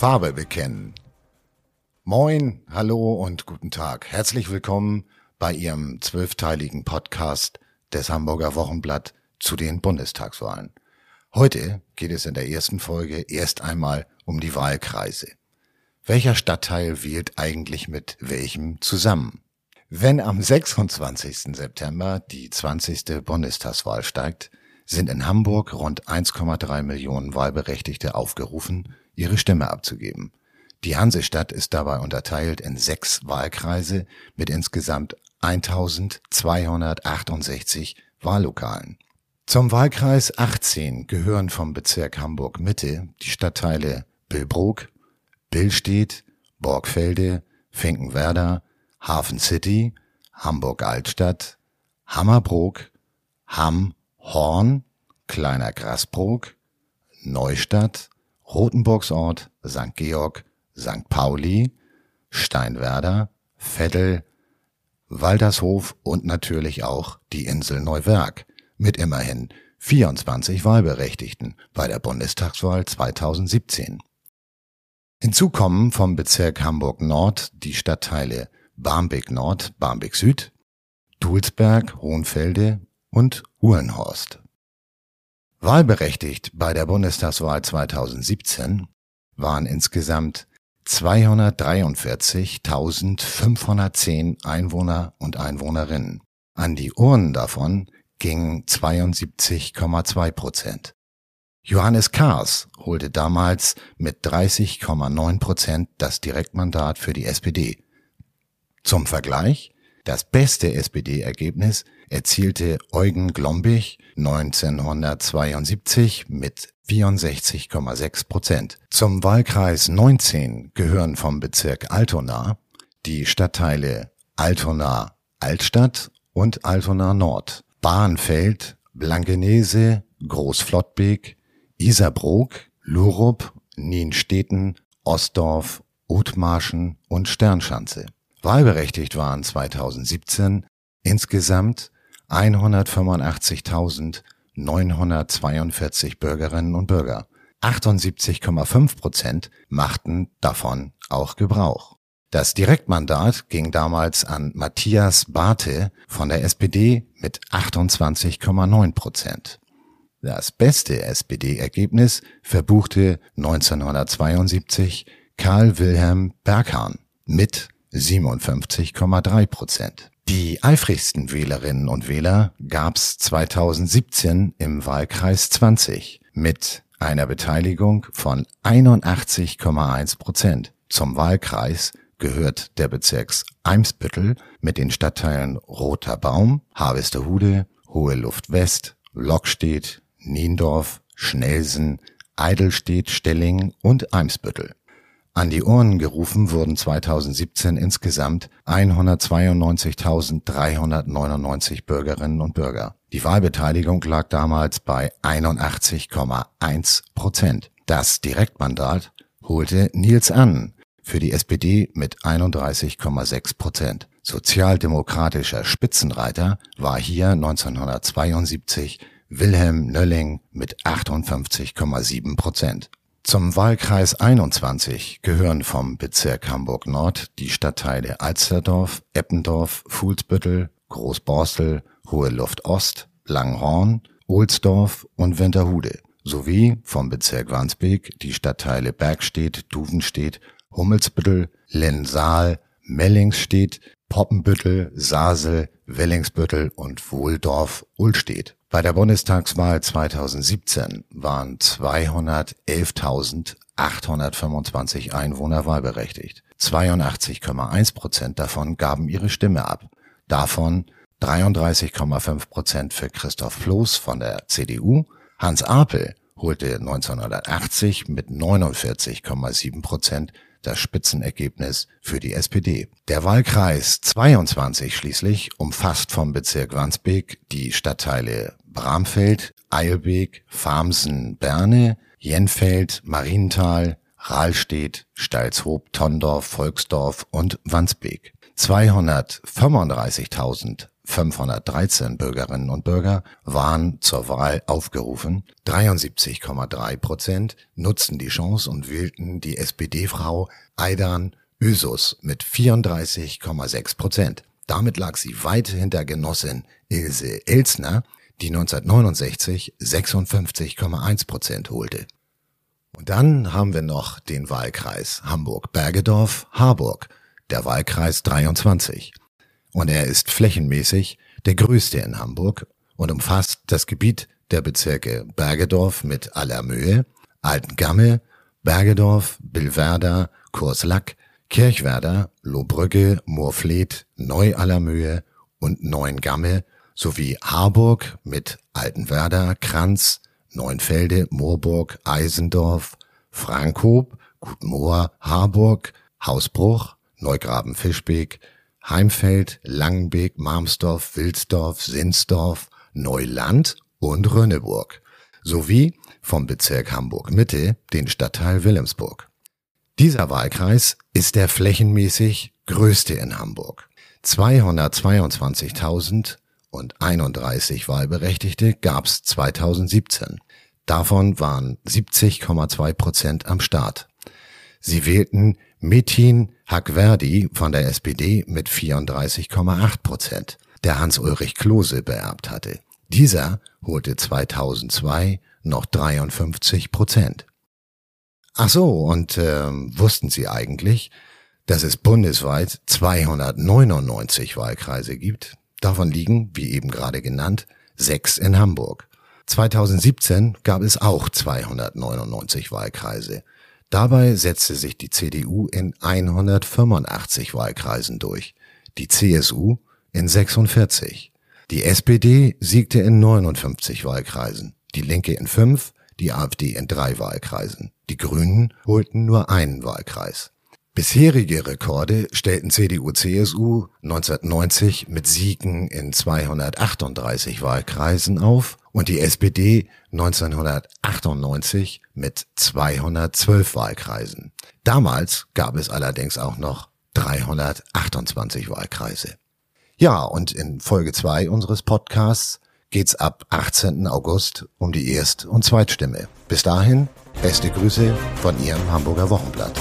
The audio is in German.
Farbe bekennen. Moin, hallo und guten Tag. Herzlich willkommen bei Ihrem zwölfteiligen Podcast des Hamburger Wochenblatt zu den Bundestagswahlen. Heute geht es in der ersten Folge erst einmal um die Wahlkreise. Welcher Stadtteil wählt eigentlich mit welchem zusammen? Wenn am 26. September die 20. Bundestagswahl steigt, sind in Hamburg rund 1,3 Millionen Wahlberechtigte aufgerufen, ihre Stimme abzugeben. Die Hansestadt ist dabei unterteilt in sechs Wahlkreise mit insgesamt 1268 Wahllokalen. Zum Wahlkreis 18 gehören vom Bezirk Hamburg Mitte die Stadtteile Billbrook, Billstedt, Borgfelde, Finkenwerder, Hafen City, Hamburg Altstadt, Hammerbrook, Hamm, Horn, Kleiner Grasbrook, Neustadt, Rotenburgsort, St. Georg, St. Pauli, Steinwerder, Veddel, Waldershof und natürlich auch die Insel Neuwerk mit immerhin 24 Wahlberechtigten bei der Bundestagswahl 2017. Hinzu kommen vom Bezirk Hamburg Nord die Stadtteile Barmbek Nord, Barmbek Süd, Dulsberg, Hohenfelde und Uhlenhorst. Wahlberechtigt bei der Bundestagswahl 2017 waren insgesamt 243.510 Einwohner und Einwohnerinnen. An die Urnen davon gingen 72,2 Prozent. Johannes Kahrs holte damals mit 30,9 Prozent das Direktmandat für die SPD. Zum Vergleich, das beste SPD-Ergebnis erzielte Eugen Glombich 1972 mit 64,6 Prozent. Zum Wahlkreis 19 gehören vom Bezirk Altona die Stadtteile Altona Altstadt und Altona Nord, Bahnfeld, Blankenese, Großflottbek, Isarbrook, Lurup, Nienstedten, Ostdorf, Othmarschen und Sternschanze. Wahlberechtigt waren 2017 insgesamt 185.942 Bürgerinnen und Bürger. 78,5 Prozent machten davon auch Gebrauch. Das Direktmandat ging damals an Matthias Barthe von der SPD mit 28,9 Prozent. Das beste SPD-Ergebnis verbuchte 1972 Karl Wilhelm Berghahn mit 57,3 Prozent. Die eifrigsten Wählerinnen und Wähler gab's 2017 im Wahlkreis 20 mit einer Beteiligung von 81,1 Prozent. Zum Wahlkreis gehört der Bezirks Eimsbüttel mit den Stadtteilen Roter Baum, Harvestehude, Hohe Luft West, Lockstedt, Niendorf, Schnelsen, Eidelstedt, Stelling und Eimsbüttel. An die Urnen gerufen wurden 2017 insgesamt 192.399 Bürgerinnen und Bürger. Die Wahlbeteiligung lag damals bei 81,1 Prozent. Das Direktmandat holte Nils Annen für die SPD mit 31,6 Prozent. Sozialdemokratischer Spitzenreiter war hier 1972 Wilhelm Nölling mit 58,7 Prozent. Zum Wahlkreis 21 gehören vom Bezirk Hamburg Nord die Stadtteile Alsterdorf, Eppendorf, Fuhlsbüttel, Großborstel, Hohe Luft Ost, Langhorn, Ohlsdorf und Winterhude sowie vom Bezirk Wandsbek die Stadtteile Bergstedt, Duvenstedt, Hummelsbüttel, Lenssaal, Mellingsstedt, Poppenbüttel, Sasel, Wellingsbüttel und Wohldorf-Ullstedt. Bei der Bundestagswahl 2017 waren 211.825 Einwohner wahlberechtigt. 82,1 Prozent davon gaben ihre Stimme ab. Davon 33,5 Prozent für Christoph Floß von der CDU. Hans Apel holte 1980 mit 49,7 Prozent das Spitzenergebnis für die SPD. Der Wahlkreis 22 schließlich umfasst vom Bezirk Wandsbek die Stadtteile Bramfeld, Eilbek, Farmsen, Berne, Jenfeld, Marienthal, Rahlstedt, Stalzhoop, Tondorf, Volksdorf und Wandsbek. 235.000 513 Bürgerinnen und Bürger waren zur Wahl aufgerufen. 73,3 Prozent nutzten die Chance und wählten die SPD-Frau Aidan Ösus mit 34,6 Prozent. Damit lag sie weit hinter Genossin Ilse Elsner, die 1969 56,1 Prozent holte. Und dann haben wir noch den Wahlkreis Hamburg-Bergedorf-Harburg, der Wahlkreis 23. Und er ist flächenmäßig der größte in Hamburg und umfasst das Gebiet der Bezirke Bergedorf mit Allermöhe, Altengamme, Bergedorf, Billwerder, Kurslack, Kirchwerder, Lohbrügge, Moorfleet, Neu-Allermöhe und Neuengamme sowie Harburg mit Altenwerder, Kranz, Neunfelde, Moorburg, Eisendorf, Frankhoop, Gutmoor, Harburg, Hausbruch, Neugraben-Fischbeek, Heimfeld, Langenbeek, Marmsdorf, Wilsdorf, Sinsdorf, Neuland und Rönneburg sowie vom Bezirk Hamburg-Mitte den Stadtteil Wilhelmsburg. Dieser Wahlkreis ist der flächenmäßig größte in Hamburg. 222.031 Wahlberechtigte gab's 2017. Davon waren 70,2 Prozent am Start. Sie wählten Metin Hackverdi von der SPD mit 34,8 Prozent, der Hans-Ulrich Klose beerbt hatte. Dieser holte 2002 noch 53 Prozent. Ach so, und äh, wussten Sie eigentlich, dass es bundesweit 299 Wahlkreise gibt? Davon liegen, wie eben gerade genannt, sechs in Hamburg. 2017 gab es auch 299 Wahlkreise. Dabei setzte sich die CDU in 185 Wahlkreisen durch, die CSU in 46. Die SPD siegte in 59 Wahlkreisen, die Linke in fünf, die AfD in drei Wahlkreisen. Die Grünen holten nur einen Wahlkreis. Bisherige Rekorde stellten CDU-CSU 1990 mit Siegen in 238 Wahlkreisen auf und die SPD 1998 mit 212 Wahlkreisen. Damals gab es allerdings auch noch 328 Wahlkreise. Ja, und in Folge 2 unseres Podcasts geht's ab 18. August um die Erst- und Zweitstimme. Bis dahin, beste Grüße von Ihrem Hamburger Wochenblatt.